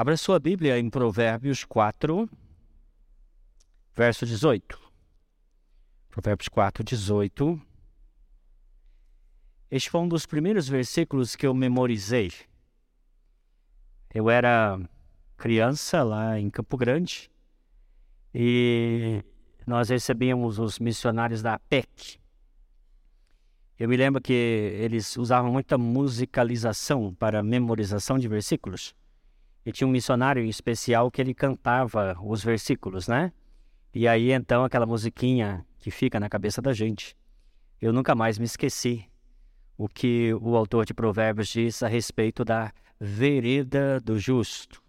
Abra sua Bíblia em Provérbios 4, verso 18. Provérbios 4, 18. Este foi um dos primeiros versículos que eu memorizei. Eu era criança lá em Campo Grande e nós recebíamos os missionários da APEC. Eu me lembro que eles usavam muita musicalização para memorização de versículos. E tinha um missionário em especial que ele cantava os versículos, né? E aí então aquela musiquinha que fica na cabeça da gente. Eu nunca mais me esqueci o que o autor de Provérbios diz a respeito da vereda do justo.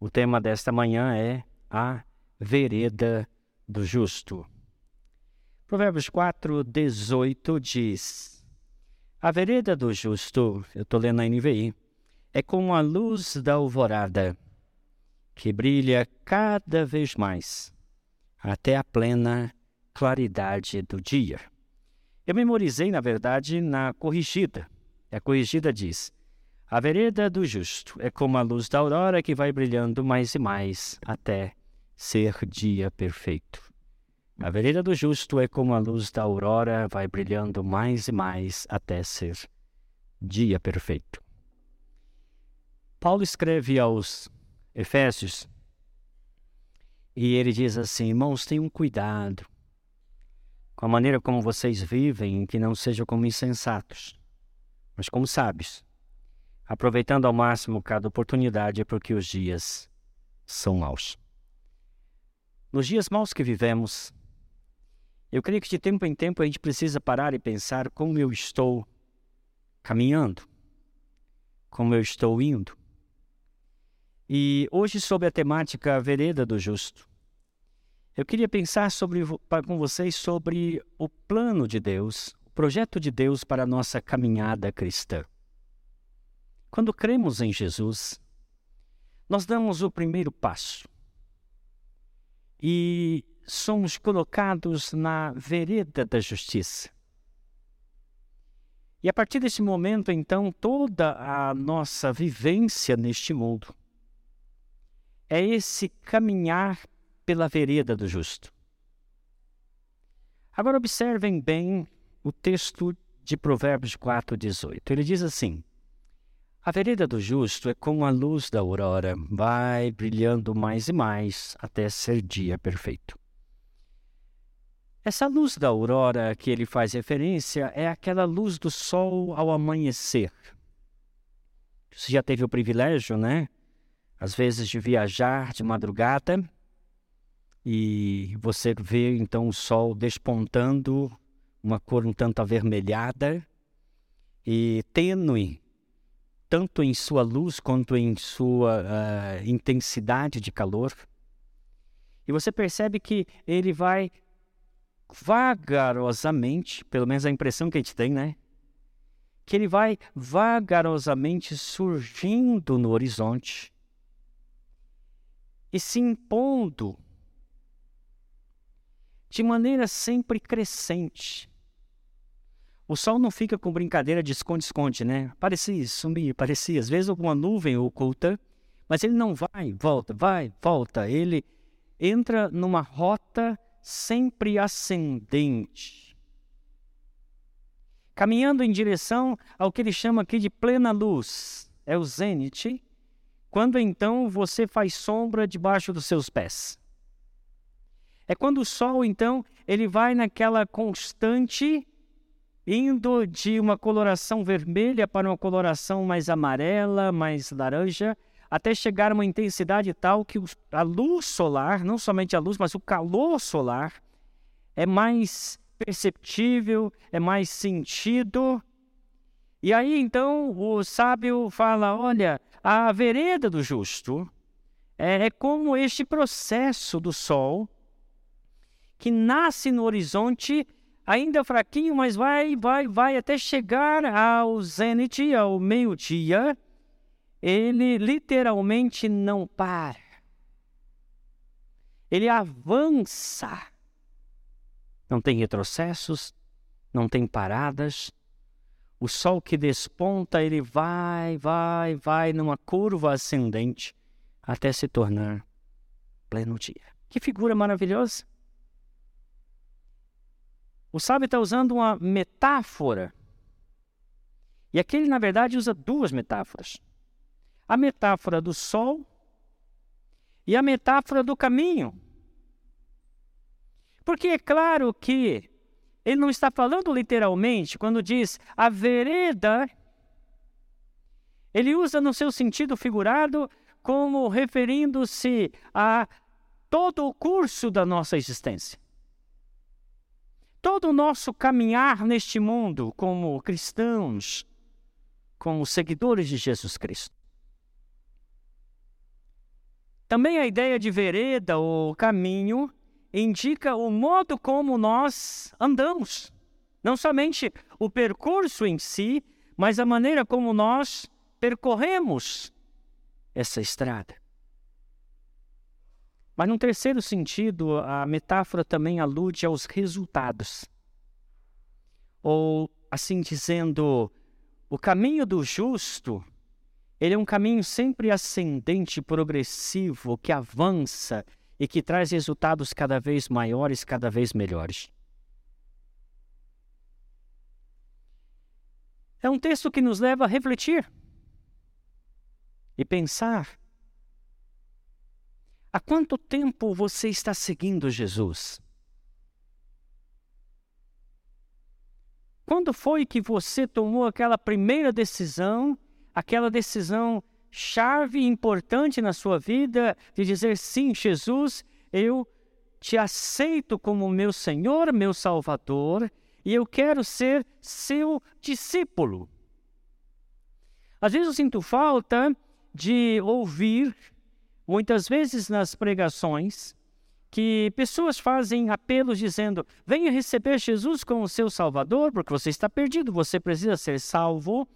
O tema desta manhã é a vereda do justo. Provérbios 4, 18 diz: A vereda do justo, eu estou lendo na NVI, é como a luz da alvorada, que brilha cada vez mais, até a plena claridade do dia. Eu memorizei, na verdade, na corrigida. A corrigida diz: A vereda do justo é como a luz da aurora que vai brilhando mais e mais até ser dia perfeito. A vereda do justo é como a luz da aurora vai brilhando mais e mais até ser dia perfeito. Paulo escreve aos Efésios e ele diz assim: Irmãos, tenham cuidado com a maneira como vocês vivem, que não sejam como insensatos, mas como sábios, aproveitando ao máximo cada oportunidade, porque os dias são maus. Nos dias maus que vivemos, eu creio que de tempo em tempo a gente precisa parar e pensar como eu estou caminhando, como eu estou indo. E hoje, sobre a temática Vereda do Justo, eu queria pensar sobre, com vocês sobre o plano de Deus, o projeto de Deus para a nossa caminhada cristã. Quando cremos em Jesus, nós damos o primeiro passo e somos colocados na vereda da justiça. E a partir desse momento, então, toda a nossa vivência neste mundo é esse caminhar pela vereda do justo. Agora observem bem o texto de Provérbios 4:18. Ele diz assim: A vereda do justo é como a luz da aurora, vai brilhando mais e mais até ser dia perfeito. Essa luz da aurora que ele faz referência é aquela luz do sol ao amanhecer. Você já teve o privilégio, né, às vezes de viajar de madrugada e você vê então o sol despontando, uma cor um tanto avermelhada e tênue, tanto em sua luz quanto em sua uh, intensidade de calor. E você percebe que ele vai vagarosamente, pelo menos a impressão que a gente tem, né? Que ele vai vagarosamente surgindo no horizonte e se impondo de maneira sempre crescente. O sol não fica com brincadeira de esconde-esconde, né? Parecia sumir, parecia, às vezes alguma nuvem oculta, mas ele não vai, volta, vai, volta. Ele entra numa rota sempre ascendente, caminhando em direção ao que ele chama aqui de plena luz, é o zênite, quando então você faz sombra debaixo dos seus pés. É quando o sol, então, ele vai naquela constante, indo de uma coloração vermelha para uma coloração mais amarela, mais laranja, até chegar a uma intensidade tal que a luz solar, não somente a luz, mas o calor solar, é mais perceptível, é mais sentido. E aí então o sábio fala: olha, a vereda do justo é, é como este processo do sol que nasce no horizonte ainda fraquinho, mas vai, vai, vai até chegar ao zênite, ao meio-dia. Ele literalmente não para. Ele avança. Não tem retrocessos, não tem paradas, o sol que desponta, ele vai, vai, vai numa curva ascendente até se tornar pleno dia. Que figura maravilhosa! O sábio está usando uma metáfora. E aqui ele, na verdade, usa duas metáforas: a metáfora do sol e a metáfora do caminho. Porque é claro que ele não está falando literalmente quando diz a vereda. Ele usa no seu sentido figurado como referindo-se a todo o curso da nossa existência. Todo o nosso caminhar neste mundo como cristãos, como seguidores de Jesus Cristo. Também a ideia de vereda ou caminho indica o modo como nós andamos. Não somente o percurso em si, mas a maneira como nós percorremos essa estrada. Mas, num terceiro sentido, a metáfora também alude aos resultados. Ou, assim dizendo, o caminho do justo, ele é um caminho sempre ascendente, progressivo, que avança e que traz resultados cada vez maiores, cada vez melhores. É um texto que nos leva a refletir e pensar Há quanto tempo você está seguindo Jesus? Quando foi que você tomou aquela primeira decisão, aquela decisão chave importante na sua vida de dizer sim, Jesus, eu te aceito como meu Senhor, meu Salvador, e eu quero ser seu discípulo. Às vezes eu sinto falta de ouvir muitas vezes nas pregações, que pessoas fazem apelos dizendo: venha receber Jesus como seu Salvador, porque você está perdido, você precisa ser salvo,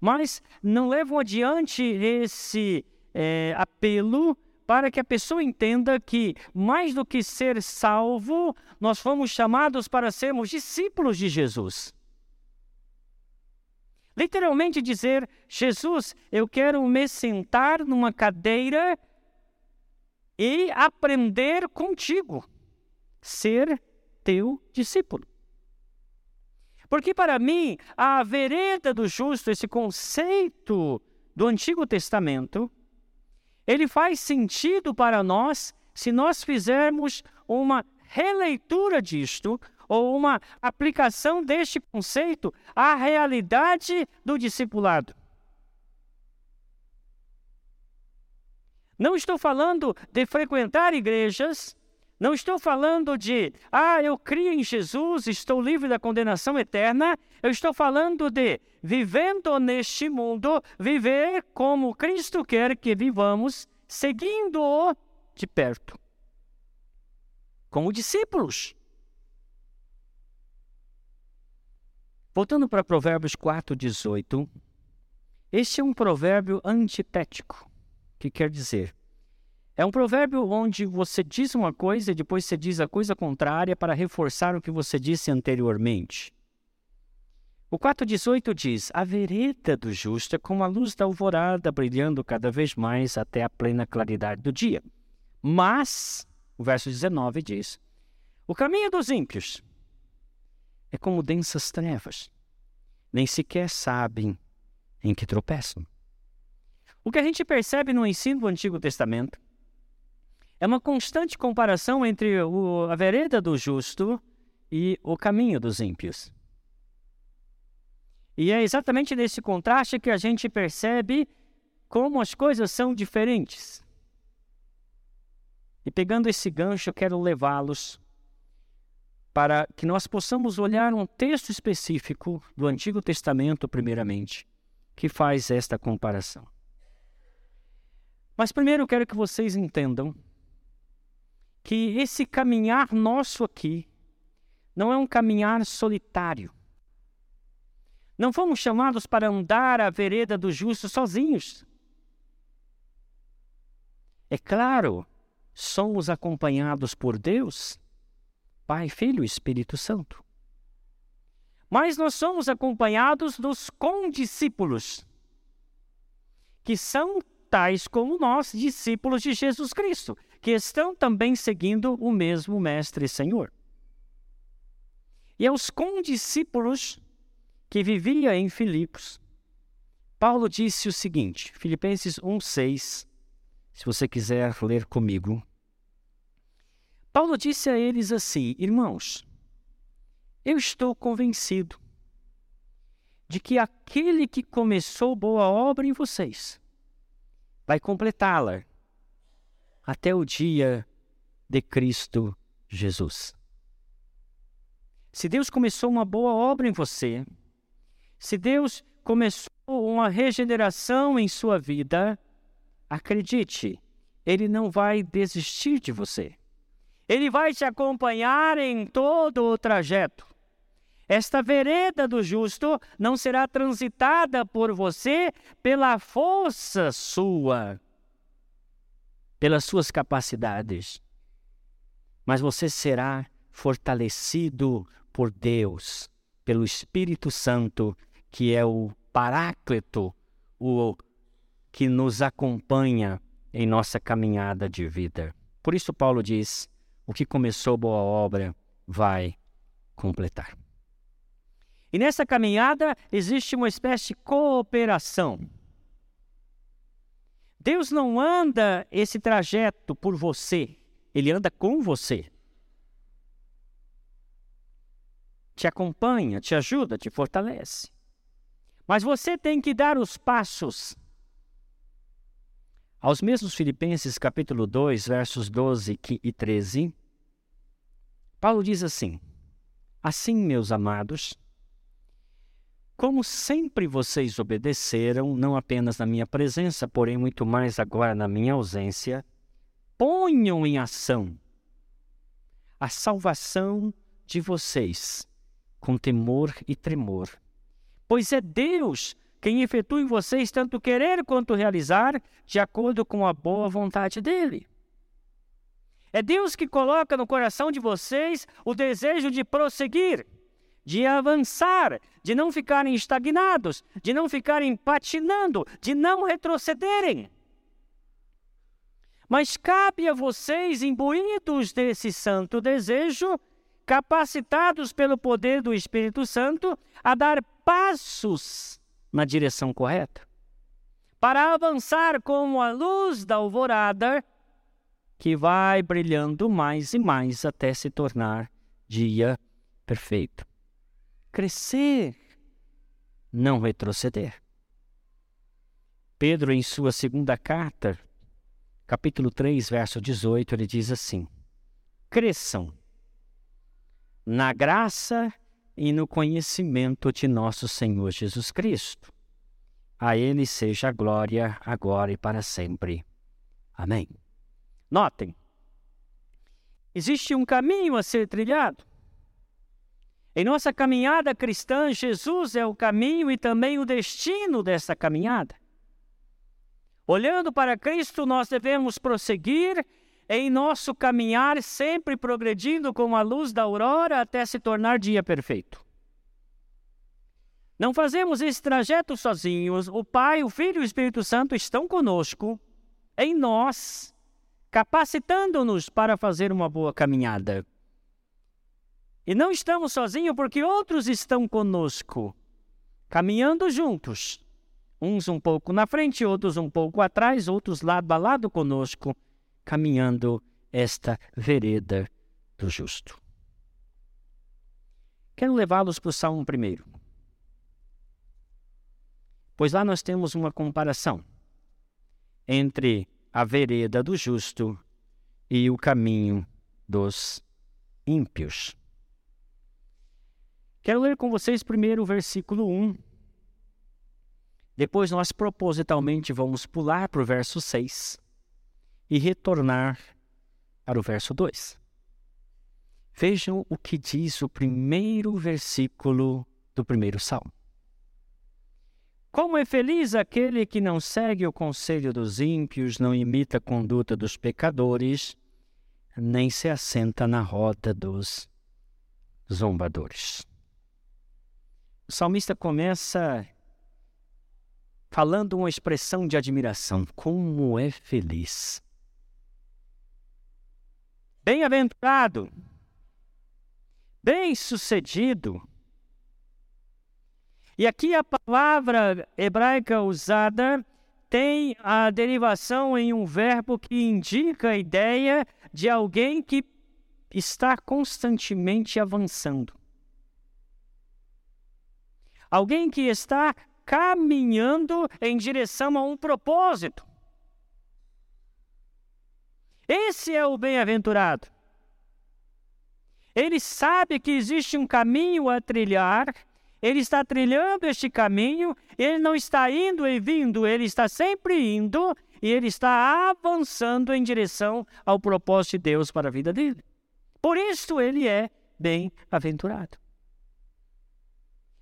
mas não levam adiante esse é, apelo para que a pessoa entenda que, mais do que ser salvo, nós fomos chamados para sermos discípulos de Jesus. Literalmente dizer: Jesus, eu quero me sentar numa cadeira e aprender contigo, ser teu discípulo. Porque para mim, a vereda do justo, esse conceito do Antigo Testamento, ele faz sentido para nós se nós fizermos uma releitura disto ou uma aplicação deste conceito à realidade do discipulado. Não estou falando de frequentar igrejas, não estou falando de, ah, eu crio em Jesus, estou livre da condenação eterna. Eu estou falando de, vivendo neste mundo, viver como Cristo quer que vivamos, seguindo-o de perto. Como discípulos. Voltando para Provérbios 4, 18. Este é um provérbio antitético que quer dizer? É um provérbio onde você diz uma coisa e depois você diz a coisa contrária para reforçar o que você disse anteriormente. O 4,18 diz: A vereda do justo é como a luz da alvorada, brilhando cada vez mais até a plena claridade do dia. Mas, o verso 19 diz: O caminho dos ímpios é como densas trevas, nem sequer sabem em que tropeçam. O que a gente percebe no ensino do Antigo Testamento é uma constante comparação entre o, a vereda do justo e o caminho dos ímpios. E é exatamente nesse contraste que a gente percebe como as coisas são diferentes. E pegando esse gancho, eu quero levá-los para que nós possamos olhar um texto específico do Antigo Testamento, primeiramente, que faz esta comparação. Mas primeiro eu quero que vocês entendam que esse caminhar nosso aqui não é um caminhar solitário. Não fomos chamados para andar a vereda do justo sozinhos. É claro, somos acompanhados por Deus, Pai, Filho e Espírito Santo. Mas nós somos acompanhados dos condiscípulos, que são tais como nós, discípulos de Jesus Cristo, que estão também seguindo o mesmo Mestre e Senhor. E aos condiscípulos que vivia em Filipos, Paulo disse o seguinte, Filipenses 1,6, se você quiser ler comigo. Paulo disse a eles assim: Irmãos, eu estou convencido de que aquele que começou boa obra em vocês vai completá-la até o dia de Cristo Jesus. Se Deus começou uma boa obra em você, se Deus começou uma regeneração em sua vida, acredite, Ele não vai desistir de você. Ele vai te acompanhar em todo o trajeto. Esta vereda do justo não será transitada por você pela força sua, pelas suas capacidades, mas você será fortalecido por Deus, pelo Espírito Santo, que é o Paráclito, o que nos acompanha em nossa caminhada de vida. Por isso, Paulo diz: o que começou boa obra vai completar. E nessa caminhada existe uma espécie de cooperação. Deus não anda esse trajeto por você, ele anda com você. Te acompanha, te ajuda, te fortalece. Mas você tem que dar os passos. Aos mesmos Filipenses, capítulo 2, versos 12 e 13, Paulo diz assim: Assim, meus amados, como sempre vocês obedeceram, não apenas na minha presença, porém muito mais agora na minha ausência, ponham em ação a salvação de vocês com temor e tremor. Pois é Deus quem efetua em vocês tanto querer quanto realizar, de acordo com a boa vontade dele. É Deus que coloca no coração de vocês o desejo de prosseguir de avançar, de não ficarem estagnados, de não ficarem patinando, de não retrocederem. Mas cabe a vocês, imbuídos desse santo desejo, capacitados pelo poder do Espírito Santo, a dar passos na direção correta, para avançar como a luz da alvorada que vai brilhando mais e mais até se tornar dia perfeito crescer, não retroceder. Pedro, em sua segunda carta, capítulo 3, verso 18, ele diz assim: Cresçam na graça e no conhecimento de nosso Senhor Jesus Cristo. A Ele seja a glória, agora e para sempre. Amém. Notem, existe um caminho a ser trilhado. Em nossa caminhada cristã, Jesus é o caminho e também o destino dessa caminhada. Olhando para Cristo, nós devemos prosseguir em nosso caminhar, sempre progredindo com a luz da aurora até se tornar dia perfeito. Não fazemos esse trajeto sozinhos. O Pai, o Filho e o Espírito Santo estão conosco, em nós, capacitando-nos para fazer uma boa caminhada. E não estamos sozinhos porque outros estão conosco, caminhando juntos. Uns um pouco na frente, outros um pouco atrás, outros lado a lado conosco, caminhando esta vereda do justo. Quero levá-los para o Salmo primeiro. Pois lá nós temos uma comparação entre a vereda do justo e o caminho dos ímpios. Quero ler com vocês primeiro o versículo 1. Depois nós propositalmente vamos pular para o verso 6 e retornar para o verso 2. Vejam o que diz o primeiro versículo do primeiro salmo. Como é feliz aquele que não segue o conselho dos ímpios, não imita a conduta dos pecadores, nem se assenta na roda dos zombadores. O salmista começa falando uma expressão de admiração. Como é feliz! Bem-aventurado, bem-sucedido. E aqui a palavra hebraica usada tem a derivação em um verbo que indica a ideia de alguém que está constantemente avançando. Alguém que está caminhando em direção a um propósito. Esse é o bem-aventurado. Ele sabe que existe um caminho a trilhar ele está trilhando este caminho, ele não está indo e vindo, ele está sempre indo e ele está avançando em direção ao propósito de Deus para a vida dele. Por isso ele é bem-aventurado.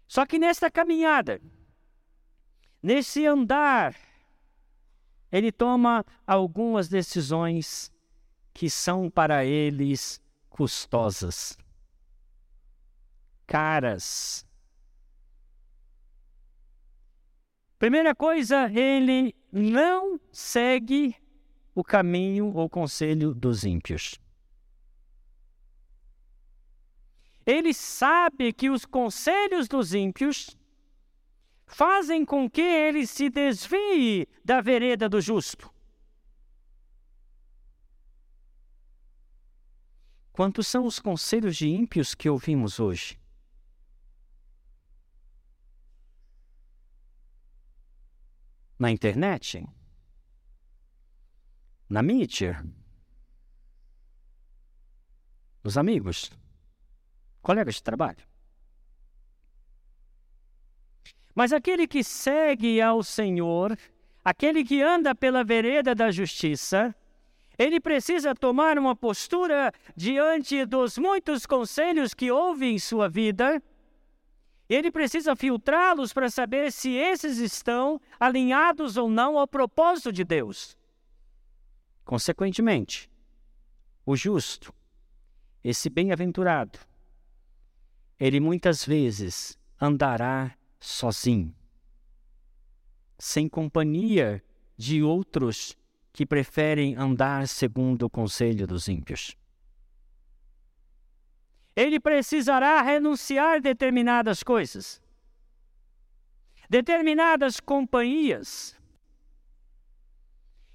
Só que nesta caminhada, nesse andar, ele toma algumas decisões que são para eles custosas, caras, Primeira coisa, ele não segue o caminho ou conselho dos ímpios. Ele sabe que os conselhos dos ímpios fazem com que ele se desvie da vereda do justo. Quantos são os conselhos de ímpios que ouvimos hoje? na internet, na mídia, nos amigos, colegas de trabalho. Mas aquele que segue ao Senhor, aquele que anda pela vereda da justiça, ele precisa tomar uma postura diante dos muitos conselhos que ouve em sua vida ele precisa filtrá-los para saber se esses estão alinhados ou não ao propósito de Deus. Consequentemente, o justo, esse bem-aventurado, ele muitas vezes andará sozinho, sem companhia de outros que preferem andar segundo o conselho dos ímpios. Ele precisará renunciar determinadas coisas, determinadas companhias,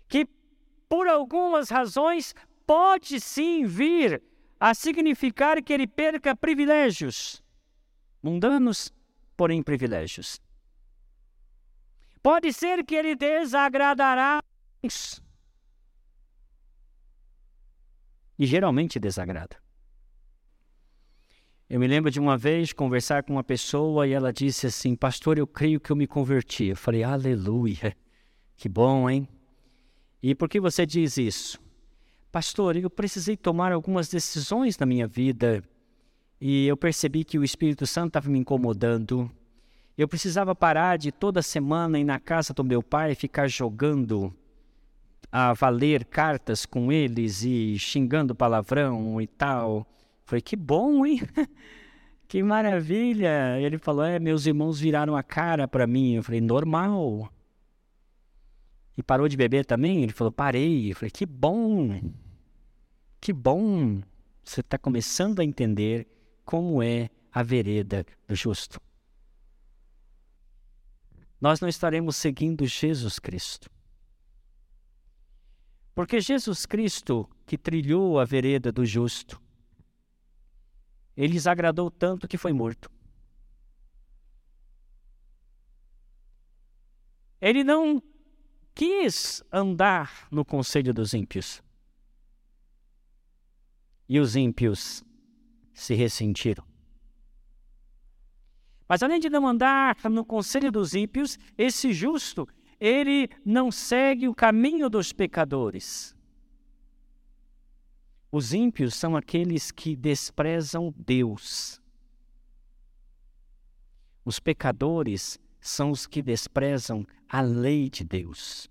que por algumas razões pode sim vir a significar que ele perca privilégios mundanos, porém privilégios. Pode ser que ele desagradará e geralmente desagrada. Eu me lembro de uma vez conversar com uma pessoa e ela disse assim: Pastor, eu creio que eu me converti. Eu falei: Aleluia, que bom, hein? E por que você diz isso? Pastor, eu precisei tomar algumas decisões na minha vida e eu percebi que o Espírito Santo estava me incomodando. Eu precisava parar de toda semana ir na casa do meu pai ficar jogando a valer cartas com eles e xingando palavrão e tal. Falei, que bom, hein? que maravilha. Ele falou, é, meus irmãos viraram a cara para mim. Eu falei, normal. E parou de beber também? Ele falou, parei. Eu falei, que bom. Que bom. Você está começando a entender como é a vereda do justo. Nós não estaremos seguindo Jesus Cristo. Porque Jesus Cristo, que trilhou a vereda do justo, ele lhes agradou tanto que foi morto. Ele não quis andar no conselho dos ímpios. E os ímpios se ressentiram. Mas além de não andar no conselho dos ímpios, esse justo, ele não segue o caminho dos pecadores. Os ímpios são aqueles que desprezam Deus. Os pecadores são os que desprezam a lei de Deus.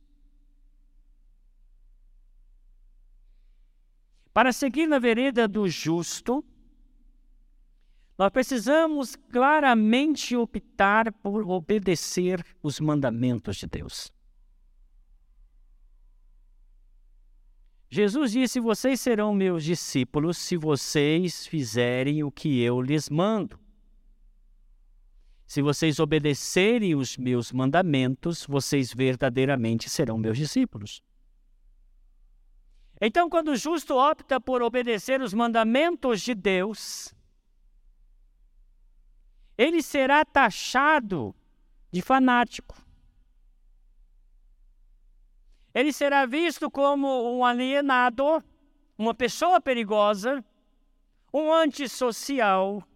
Para seguir na vereda do justo, Nós precisamos claramente optar por obedecer os mandamentos de Deus. Jesus disse: Vocês serão meus discípulos se vocês fizerem o que eu lhes mando. Se vocês obedecerem os meus mandamentos, vocês verdadeiramente serão meus discípulos. Então, quando o justo opta por obedecer os mandamentos de Deus, ele será taxado de fanático. Ele será visto como um alienado, uma pessoa perigosa, um antissocial,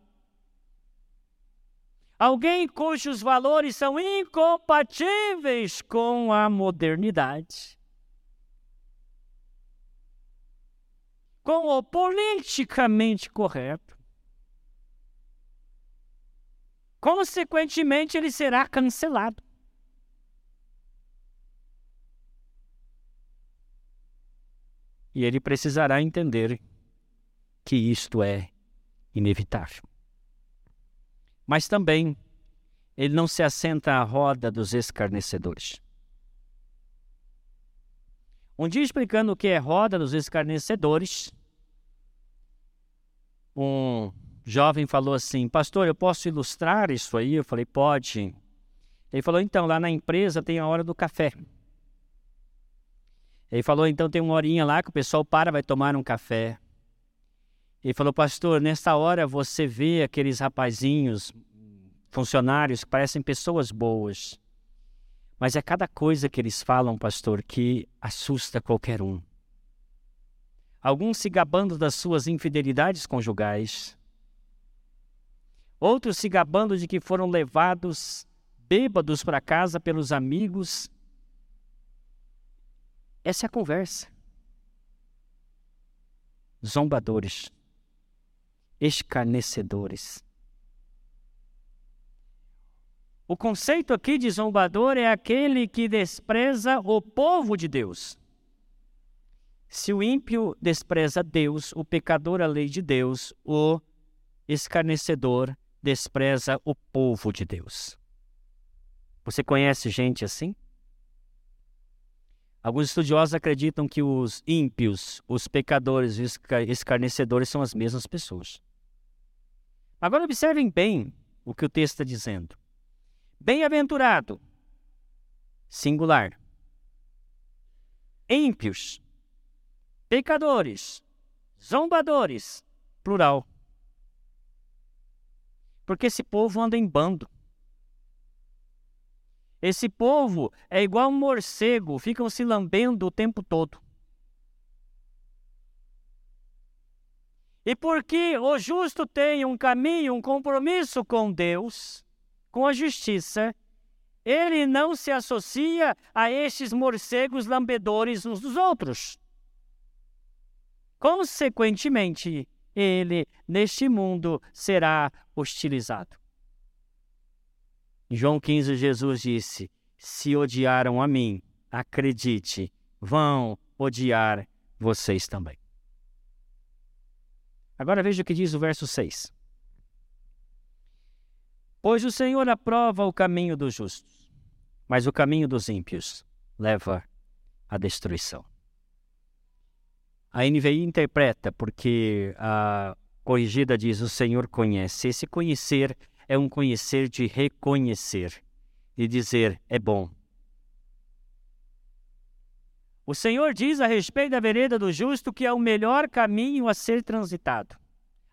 alguém cujos valores são incompatíveis com a modernidade, com o politicamente correto. Consequentemente, ele será cancelado. E ele precisará entender que isto é inevitável. Mas também ele não se assenta à roda dos escarnecedores. Um dia explicando o que é roda dos escarnecedores, um jovem falou assim: Pastor, eu posso ilustrar isso aí? Eu falei: Pode. Ele falou: Então, lá na empresa tem a hora do café. Ele falou: Então tem uma horinha lá que o pessoal para, vai tomar um café. Ele falou: Pastor, nessa hora você vê aqueles rapazinhos, funcionários que parecem pessoas boas. Mas é cada coisa que eles falam, pastor, que assusta qualquer um. Alguns se gabando das suas infidelidades conjugais, outros se gabando de que foram levados bêbados para casa pelos amigos. Essa é a conversa. Zombadores, escarnecedores. O conceito aqui de zombador é aquele que despreza o povo de Deus. Se o ímpio despreza Deus, o pecador a lei de Deus, o escarnecedor despreza o povo de Deus. Você conhece gente assim? Alguns estudiosos acreditam que os ímpios, os pecadores e os escarnecedores são as mesmas pessoas. Agora observem bem o que o texto está dizendo. Bem-aventurado, singular. Ímpios, pecadores, zombadores, plural. Porque esse povo anda em bando. Esse povo é igual um morcego, ficam se lambendo o tempo todo. E porque o justo tem um caminho, um compromisso com Deus, com a justiça, ele não se associa a estes morcegos lambedores uns dos outros. Consequentemente, ele, neste mundo, será hostilizado. Em João 15, Jesus disse: Se odiaram a mim, acredite, vão odiar vocês também. Agora veja o que diz o verso 6. Pois o Senhor aprova o caminho dos justos, mas o caminho dos ímpios leva à destruição. A NVI interpreta porque a corrigida diz: O Senhor conhece. Esse conhecer é um conhecer de reconhecer e dizer é bom. O Senhor diz a respeito da vereda do justo que é o melhor caminho a ser transitado,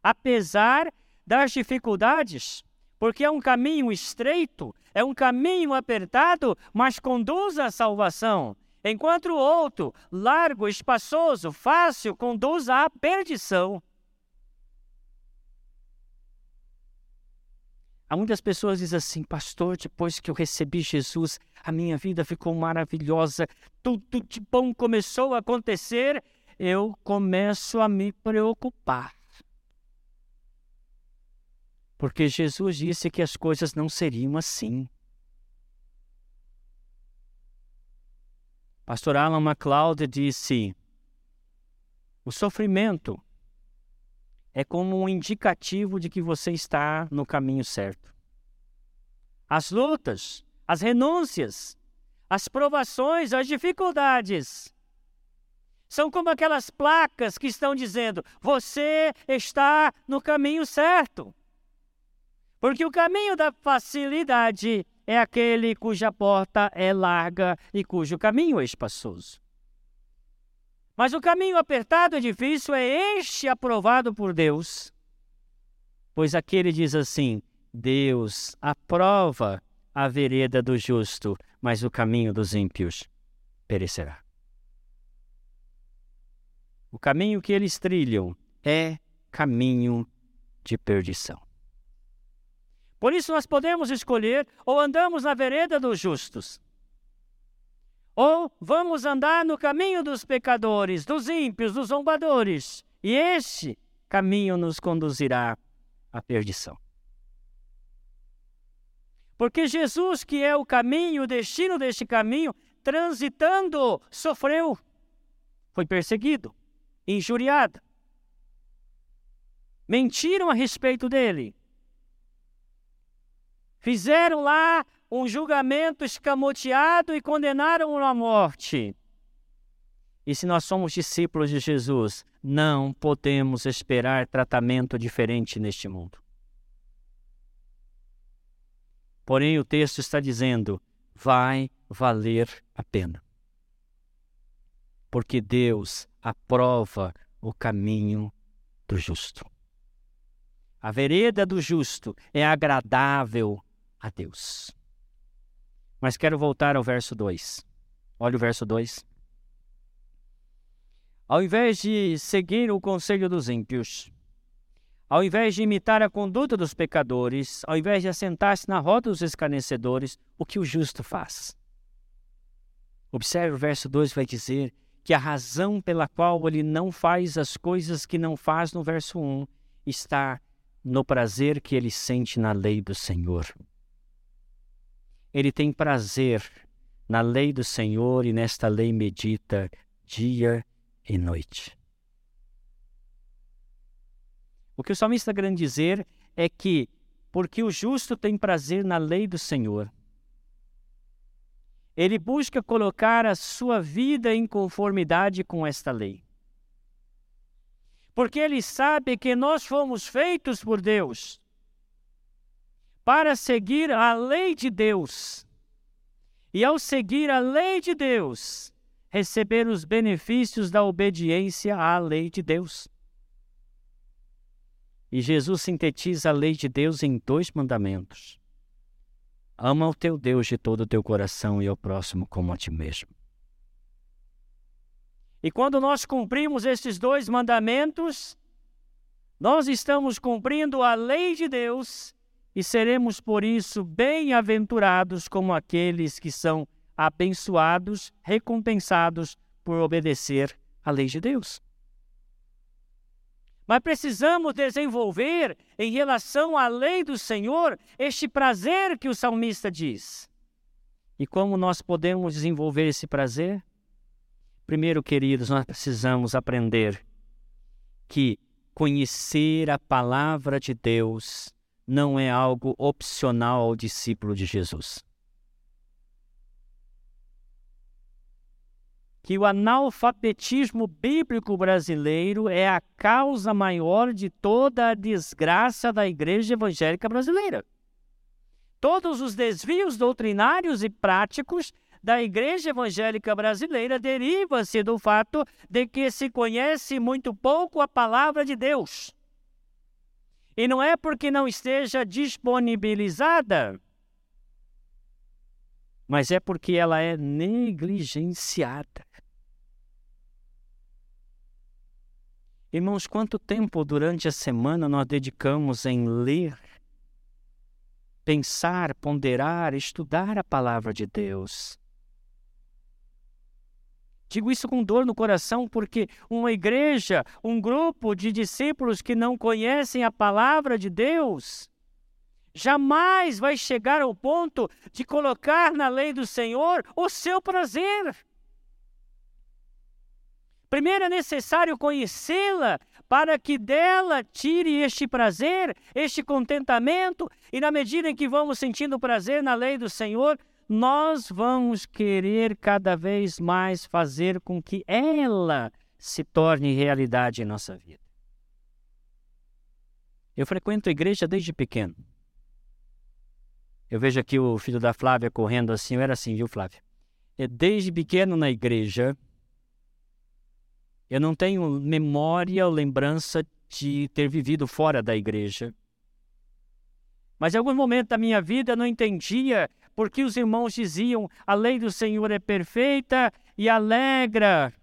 apesar das dificuldades, porque é um caminho estreito, é um caminho apertado, mas conduz à salvação, enquanto o outro, largo, espaçoso, fácil, conduz à perdição. Há muitas pessoas dizem assim, pastor, depois que eu recebi Jesus, a minha vida ficou maravilhosa, tudo de bom começou a acontecer, eu começo a me preocupar. Porque Jesus disse que as coisas não seriam assim. Pastor Alan MacLeod disse: o sofrimento é como um indicativo de que você está no caminho certo. As lutas, as renúncias, as provações, as dificuldades são como aquelas placas que estão dizendo: você está no caminho certo. Porque o caminho da facilidade é aquele cuja porta é larga e cujo caminho é espaçoso. Mas o caminho apertado e difícil é este aprovado por Deus. Pois aquele diz assim: Deus aprova a vereda do justo, mas o caminho dos ímpios perecerá. O caminho que eles trilham é caminho de perdição. Por isso nós podemos escolher ou andamos na vereda dos justos, ou vamos andar no caminho dos pecadores, dos ímpios, dos zombadores, e este caminho nos conduzirá à perdição. Porque Jesus, que é o caminho, o destino deste caminho, transitando, sofreu, foi perseguido, injuriado. Mentiram a respeito dele. Fizeram lá um julgamento escamoteado e condenaram-no à morte. E se nós somos discípulos de Jesus, não podemos esperar tratamento diferente neste mundo. Porém, o texto está dizendo: vai valer a pena. Porque Deus aprova o caminho do justo. A vereda do justo é agradável a Deus. Mas quero voltar ao verso 2. Olha o verso 2. Ao invés de seguir o conselho dos ímpios, ao invés de imitar a conduta dos pecadores, ao invés de assentar-se na roda dos escarnecedores, o que o justo faz? Observe o verso 2 vai dizer que a razão pela qual ele não faz as coisas que não faz no verso 1 está no prazer que ele sente na lei do Senhor ele tem prazer na lei do Senhor e nesta lei medita dia e noite. O que o salmista querendo dizer é que, porque o justo tem prazer na lei do Senhor, ele busca colocar a sua vida em conformidade com esta lei. Porque ele sabe que nós fomos feitos por Deus para seguir a lei de Deus. E ao seguir a lei de Deus, receber os benefícios da obediência à lei de Deus. E Jesus sintetiza a lei de Deus em dois mandamentos: Ama o teu Deus de todo o teu coração e ao próximo como a ti mesmo. E quando nós cumprimos estes dois mandamentos, nós estamos cumprindo a lei de Deus e seremos por isso bem-aventurados como aqueles que são abençoados, recompensados por obedecer à lei de Deus. Mas precisamos desenvolver, em relação à lei do Senhor, este prazer que o salmista diz. E como nós podemos desenvolver esse prazer? Primeiro, queridos, nós precisamos aprender que conhecer a palavra de Deus não é algo opcional ao discípulo de Jesus. Que o analfabetismo bíblico brasileiro é a causa maior de toda a desgraça da igreja evangélica brasileira. Todos os desvios doutrinários e práticos da igreja evangélica brasileira derivam-se do fato de que se conhece muito pouco a palavra de Deus. E não é porque não esteja disponibilizada, mas é porque ela é negligenciada. Irmãos, quanto tempo durante a semana nós dedicamos em ler, pensar, ponderar, estudar a palavra de Deus? Digo isso com dor no coração porque uma igreja, um grupo de discípulos que não conhecem a palavra de Deus, jamais vai chegar ao ponto de colocar na lei do Senhor o seu prazer. Primeiro é necessário conhecê-la para que dela tire este prazer, este contentamento, e na medida em que vamos sentindo prazer na lei do Senhor, nós vamos querer cada vez mais fazer com que ela se torne realidade em nossa vida. Eu frequento a igreja desde pequeno. Eu vejo aqui o filho da Flávia correndo assim, eu era assim, viu, Flávia? Eu, desde pequeno na igreja, eu não tenho memória ou lembrança de ter vivido fora da igreja. Mas em algum momento da minha vida eu não entendia porque os irmãos diziam: a lei do Senhor é perfeita e alegra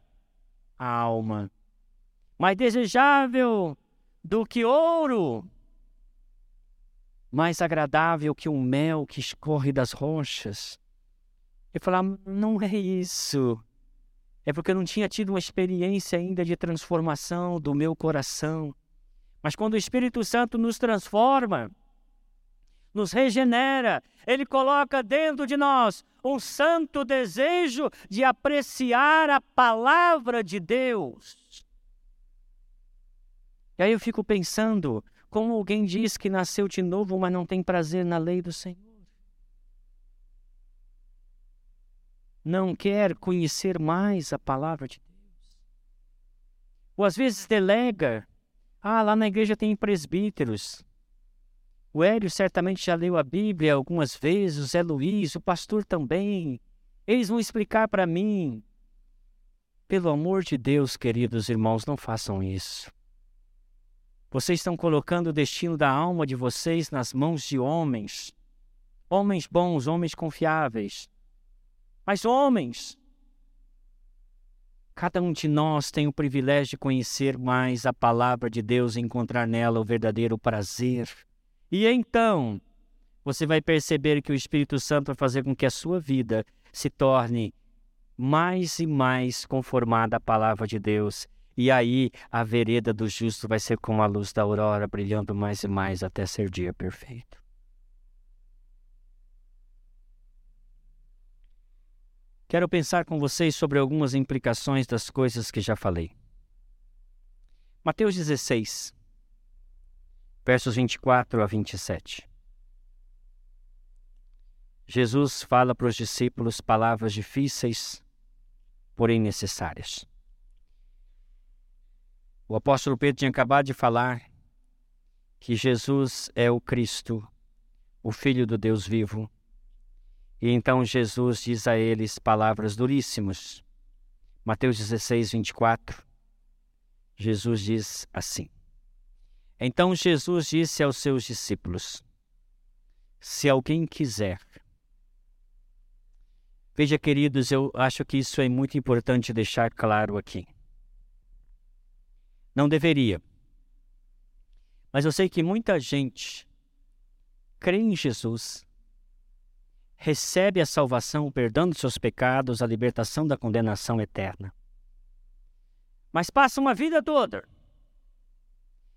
a alma. Mais desejável do que ouro, mais agradável que um mel que escorre das rochas. Eu falava, não é isso. É porque eu não tinha tido uma experiência ainda de transformação do meu coração. Mas quando o Espírito Santo nos transforma, nos regenera, ele coloca dentro de nós um santo desejo de apreciar a palavra de Deus. E aí eu fico pensando, como alguém diz que nasceu de novo, mas não tem prazer na lei do Senhor. Não quer conhecer mais a palavra de Deus. Ou às vezes delega. Ah, lá na igreja tem presbíteros. O Hélio certamente já leu a Bíblia algumas vezes, o Zé Luiz, o pastor também. Eles vão explicar para mim. Pelo amor de Deus, queridos irmãos, não façam isso. Vocês estão colocando o destino da alma de vocês nas mãos de homens. Homens bons, homens confiáveis. Mas homens, cada um de nós tem o privilégio de conhecer mais a palavra de Deus e encontrar nela o verdadeiro prazer e então, você vai perceber que o Espírito Santo vai fazer com que a sua vida se torne mais e mais conformada à palavra de Deus. E aí a vereda do justo vai ser como a luz da aurora, brilhando mais e mais até ser dia perfeito. Quero pensar com vocês sobre algumas implicações das coisas que já falei. Mateus 16, versos 24 a 27. Jesus fala para os discípulos palavras difíceis, porém necessárias. O apóstolo Pedro tinha acabado de falar que Jesus é o Cristo, o Filho do Deus vivo. E então Jesus diz a eles palavras duríssimas. Mateus 16, 24. Jesus diz assim: então Jesus disse aos seus discípulos: Se alguém quiser. Veja, queridos, eu acho que isso é muito importante deixar claro aqui. Não deveria. Mas eu sei que muita gente crê em Jesus, recebe a salvação, o perdão dos seus pecados, a libertação da condenação eterna. Mas passa uma vida toda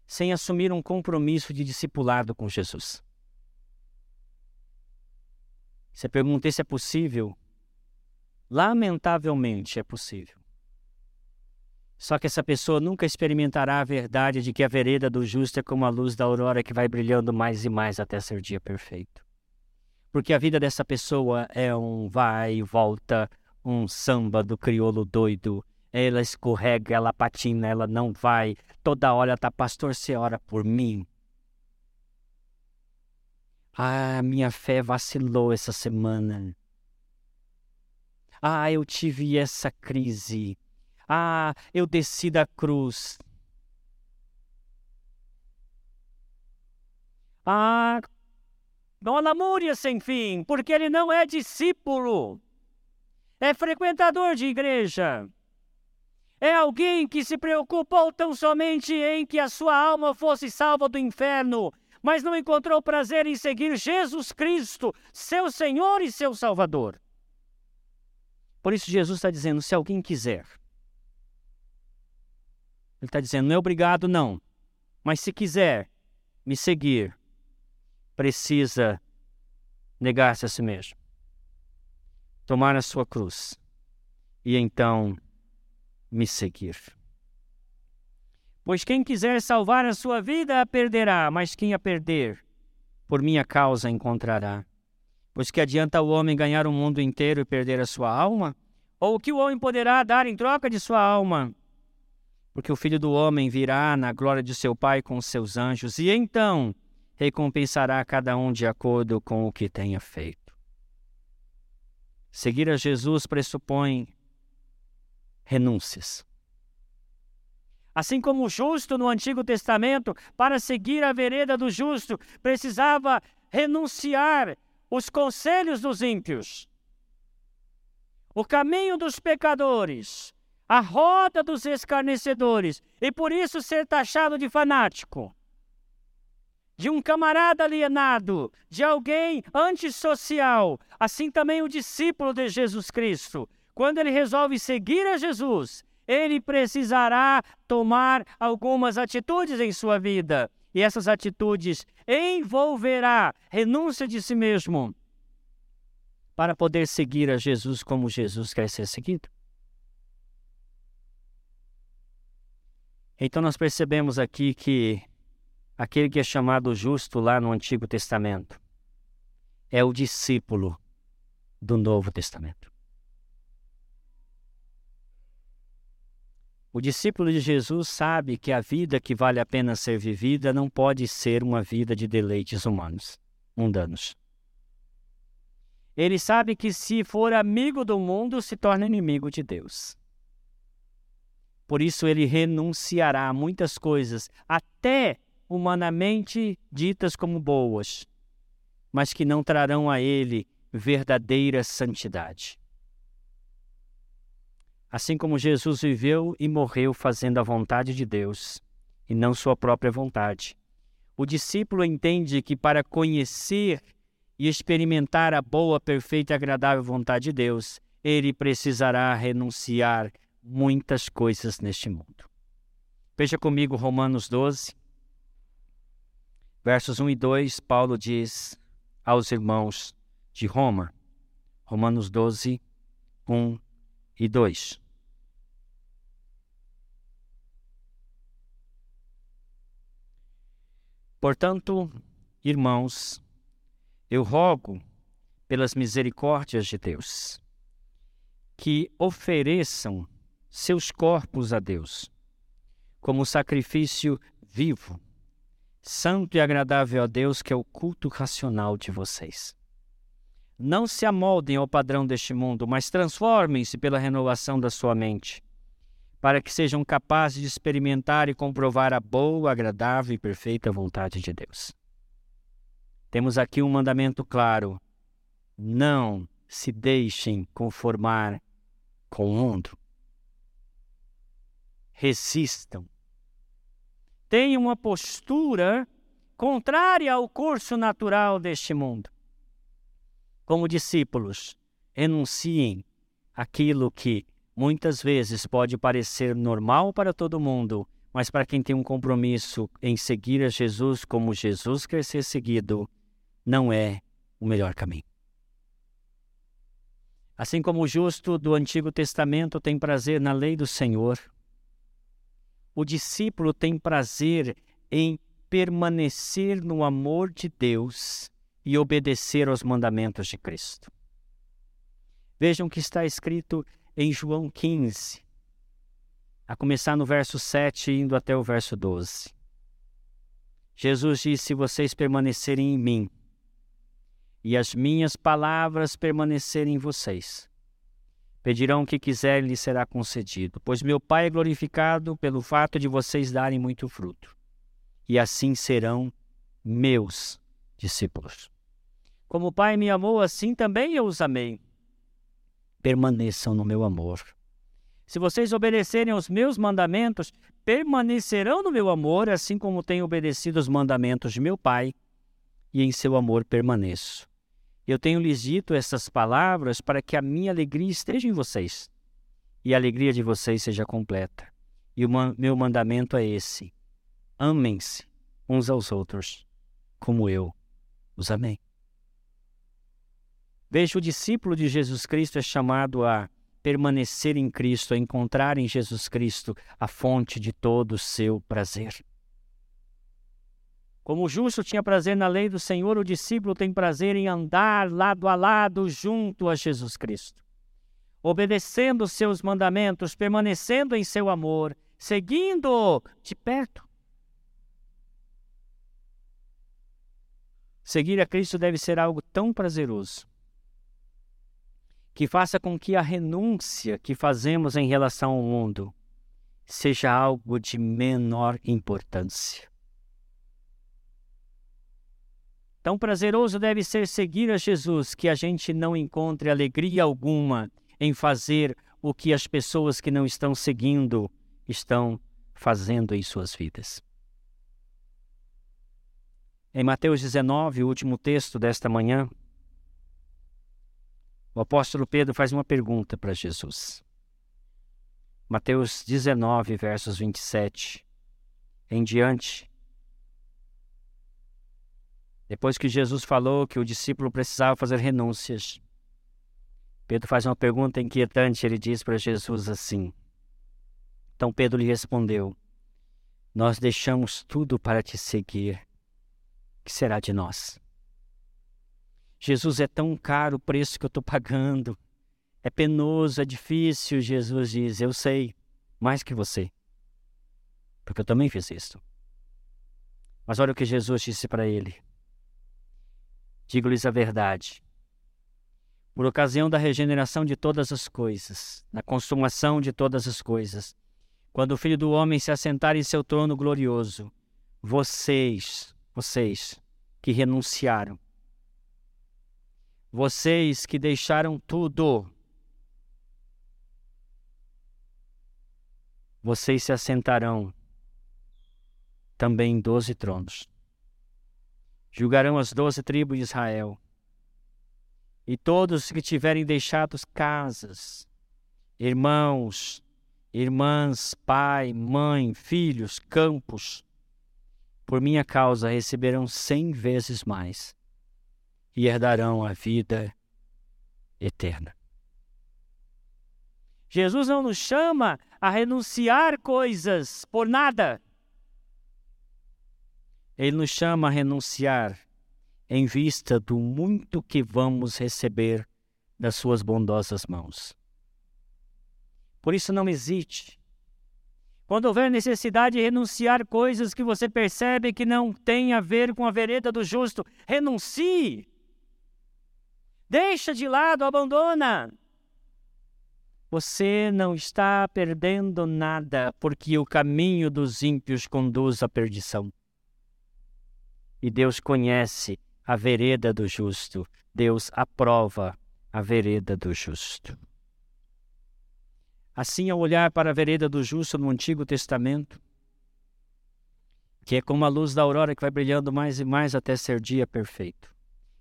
sem assumir um compromisso de discipulado com Jesus. Você pergunta se é possível? Lamentavelmente é possível. Só que essa pessoa nunca experimentará a verdade de que a vereda do justo é como a luz da aurora que vai brilhando mais e mais até ser dia perfeito. Porque a vida dessa pessoa é um vai e volta, um samba do crioulo doido, ela escorrega, ela patina, ela não vai. Toda hora tá, pastor, você ora por mim. Ah, minha fé vacilou essa semana. Ah, eu tive essa crise. Ah, eu desci da cruz. Ah, não lamúria sem fim, porque ele não é discípulo. É frequentador de igreja. É alguém que se preocupou tão somente em que a sua alma fosse salva do inferno, mas não encontrou prazer em seguir Jesus Cristo, seu Senhor e seu Salvador. Por isso, Jesus está dizendo: se alguém quiser. Ele está dizendo: não é obrigado, não. Mas se quiser me seguir, precisa negar-se a si mesmo, tomar a sua cruz e então me seguir. Pois quem quiser salvar a sua vida a perderá, mas quem a perder, por minha causa encontrará. Pois que adianta o homem ganhar o mundo inteiro e perder a sua alma? Ou o que o homem poderá dar em troca de sua alma? Porque o filho do homem virá na glória de seu Pai com seus anjos, e então recompensará cada um de acordo com o que tenha feito. Seguir a Jesus pressupõe renúncias. Assim como o justo no Antigo Testamento, para seguir a vereda do justo, precisava renunciar os conselhos dos ímpios o caminho dos pecadores, a roda dos escarnecedores, e por isso ser taxado de fanático, de um camarada alienado, de alguém antissocial. Assim também o discípulo de Jesus Cristo, quando ele resolve seguir a Jesus, ele precisará tomar algumas atitudes em sua vida. E essas atitudes envolverá renúncia de si mesmo, para poder seguir a Jesus como Jesus quer ser seguido. Então nós percebemos aqui que aquele que é chamado justo lá no Antigo Testamento é o discípulo do Novo Testamento. O discípulo de Jesus sabe que a vida que vale a pena ser vivida não pode ser uma vida de deleites humanos, mundanos. Ele sabe que se for amigo do mundo, se torna inimigo de Deus. Por isso ele renunciará a muitas coisas, até humanamente ditas como boas, mas que não trarão a ele verdadeira santidade. Assim como Jesus viveu e morreu fazendo a vontade de Deus e não sua própria vontade, o discípulo entende que para conhecer e experimentar a boa, perfeita e agradável vontade de Deus, ele precisará renunciar muitas coisas neste mundo. Veja comigo Romanos 12, versos 1 e 2, Paulo diz aos irmãos de Roma, Romanos 12, 1 e 2. Portanto, irmãos, eu rogo, pelas misericórdias de Deus, que ofereçam seus corpos a Deus como sacrifício vivo, santo e agradável a Deus, que é o culto racional de vocês. Não se amoldem ao padrão deste mundo, mas transformem-se pela renovação da sua mente, para que sejam capazes de experimentar e comprovar a boa, agradável e perfeita vontade de Deus. Temos aqui um mandamento claro: não se deixem conformar com o mundo. Resistam. Tenham uma postura contrária ao curso natural deste mundo. Como discípulos, renunciem aquilo que muitas vezes pode parecer normal para todo mundo, mas para quem tem um compromisso em seguir a Jesus como Jesus quer ser seguido, não é o melhor caminho. Assim como o justo do Antigo Testamento tem prazer na lei do Senhor, o discípulo tem prazer em permanecer no amor de Deus e obedecer aos mandamentos de Cristo. Vejam que está escrito em João 15, a começar no verso 7 indo até o verso 12. Jesus disse: Se vocês permanecerem em mim, e as minhas palavras permanecerem em vocês. Pedirão o que quiserem, lhes será concedido, pois meu Pai é glorificado pelo fato de vocês darem muito fruto, e assim serão meus discípulos. Como o Pai me amou, assim também eu os amei. Permaneçam no meu amor. Se vocês obedecerem aos meus mandamentos, permanecerão no meu amor, assim como tenho obedecido os mandamentos de meu Pai, e em seu amor permaneço. Eu tenho lhes dito essas palavras para que a minha alegria esteja em vocês e a alegria de vocês seja completa. E o meu mandamento é esse: amem-se uns aos outros, como eu os amei. Veja, o discípulo de Jesus Cristo é chamado a permanecer em Cristo, a encontrar em Jesus Cristo a fonte de todo o seu prazer. Como o justo tinha prazer na lei do Senhor, o discípulo tem prazer em andar lado a lado junto a Jesus Cristo, obedecendo seus mandamentos, permanecendo em seu amor, seguindo de perto. Seguir a Cristo deve ser algo tão prazeroso que faça com que a renúncia que fazemos em relação ao mundo seja algo de menor importância. Tão prazeroso deve ser seguir a Jesus que a gente não encontre alegria alguma em fazer o que as pessoas que não estão seguindo estão fazendo em suas vidas. Em Mateus 19, o último texto desta manhã, o apóstolo Pedro faz uma pergunta para Jesus. Mateus 19, versos 27 em diante, depois que Jesus falou que o discípulo precisava fazer renúncias, Pedro faz uma pergunta inquietante. Ele diz para Jesus assim: Então Pedro lhe respondeu: Nós deixamos tudo para te seguir. que será de nós? Jesus é tão caro o preço que eu estou pagando. É penoso, é difícil. Jesus diz: Eu sei, mais que você. Porque eu também fiz isso. Mas olha o que Jesus disse para ele: Digo-lhes a verdade. Por ocasião da regeneração de todas as coisas, da consumação de todas as coisas, quando o Filho do Homem se assentar em seu trono glorioso, vocês, vocês que renunciaram, vocês que deixaram tudo, vocês se assentarão também em doze tronos julgarão as doze tribos de Israel. E todos que tiverem deixado casas, irmãos, irmãs, pai, mãe, filhos, campos, por minha causa receberão cem vezes mais e herdarão a vida eterna. Jesus não nos chama a renunciar coisas por nada. Ele nos chama a renunciar em vista do muito que vamos receber das suas bondosas mãos. Por isso, não hesite. Quando houver necessidade de renunciar coisas que você percebe que não tem a ver com a vereda do justo, renuncie. Deixa de lado, abandona. Você não está perdendo nada, porque o caminho dos ímpios conduz à perdição. E Deus conhece a vereda do justo. Deus aprova a vereda do justo. Assim, ao olhar para a vereda do justo no Antigo Testamento, que é como a luz da aurora que vai brilhando mais e mais até ser dia perfeito,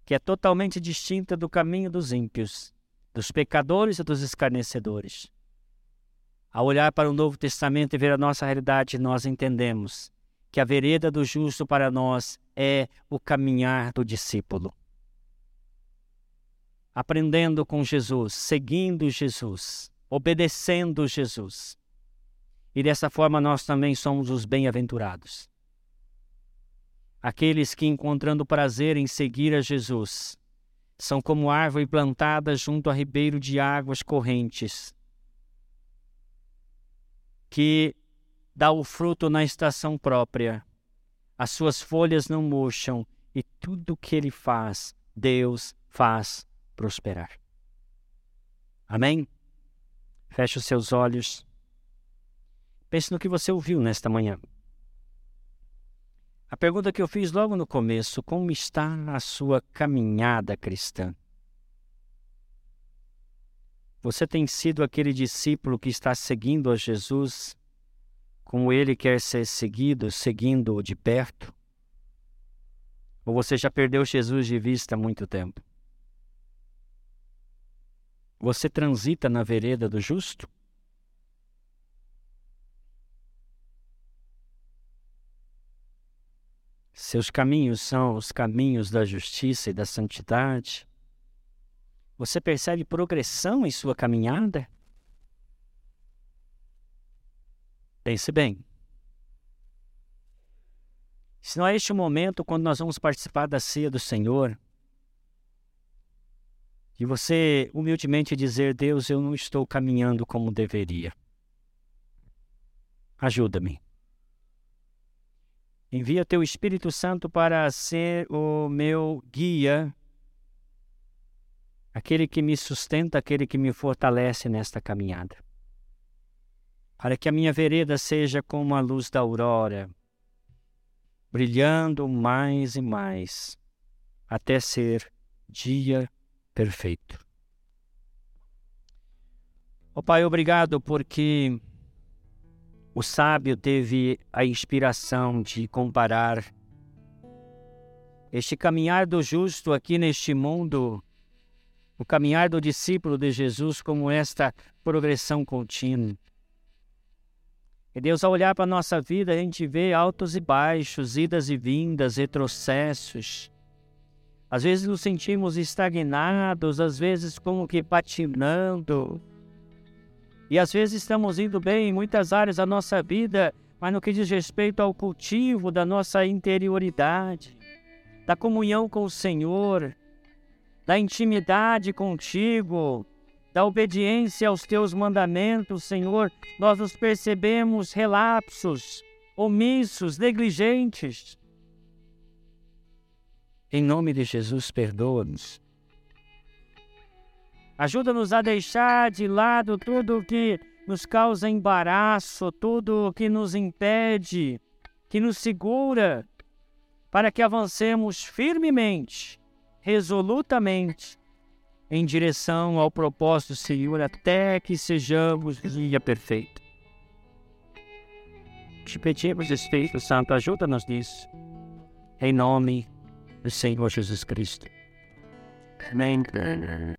que é totalmente distinta do caminho dos ímpios, dos pecadores e dos escarnecedores. Ao olhar para o Novo Testamento e ver a nossa realidade, nós entendemos que a vereda do justo para nós é o caminhar do discípulo. Aprendendo com Jesus, seguindo Jesus, obedecendo Jesus. E dessa forma nós também somos os bem-aventurados. Aqueles que, encontrando prazer em seguir a Jesus, são como árvore plantada junto a ribeiro de águas correntes, que dá o fruto na estação própria. As suas folhas não murcham e tudo que ele faz, Deus faz prosperar. Amém? Feche os seus olhos. Pense no que você ouviu nesta manhã. A pergunta que eu fiz logo no começo: como está a sua caminhada cristã? Você tem sido aquele discípulo que está seguindo a Jesus como ele quer ser seguido, seguindo-o de perto? Ou você já perdeu Jesus de vista há muito tempo? Você transita na vereda do justo? Seus caminhos são os caminhos da justiça e da santidade. Você percebe progressão em sua caminhada? Pense bem. Se não é este o momento quando nós vamos participar da ceia do Senhor, e você humildemente dizer: Deus, eu não estou caminhando como deveria. Ajuda-me. Envia teu Espírito Santo para ser o meu guia, aquele que me sustenta, aquele que me fortalece nesta caminhada. Para que a minha vereda seja como a luz da aurora, brilhando mais e mais, até ser dia perfeito. Ó oh, Pai, obrigado porque o sábio teve a inspiração de comparar este caminhar do justo aqui neste mundo, o caminhar do discípulo de Jesus, como esta progressão contínua. E Deus, ao olhar para a nossa vida, a gente vê altos e baixos, idas e vindas, retrocessos, às vezes nos sentimos estagnados, às vezes como que patinando. E às vezes estamos indo bem em muitas áreas da nossa vida, mas no que diz respeito ao cultivo da nossa interioridade, da comunhão com o Senhor, da intimidade contigo, da obediência aos teus mandamentos, Senhor, nós nos percebemos relapsos, omissos, negligentes. Em nome de Jesus, perdoa-nos. Ajuda-nos a deixar de lado tudo que nos causa embaraço, tudo que nos impede, que nos segura, para que avancemos firmemente, resolutamente, em direção ao propósito Senhor, até que sejamos dia perfeito. Te pedimos, Espírito Santo, ajuda-nos nisso. Em nome do Senhor Jesus Cristo. Amém.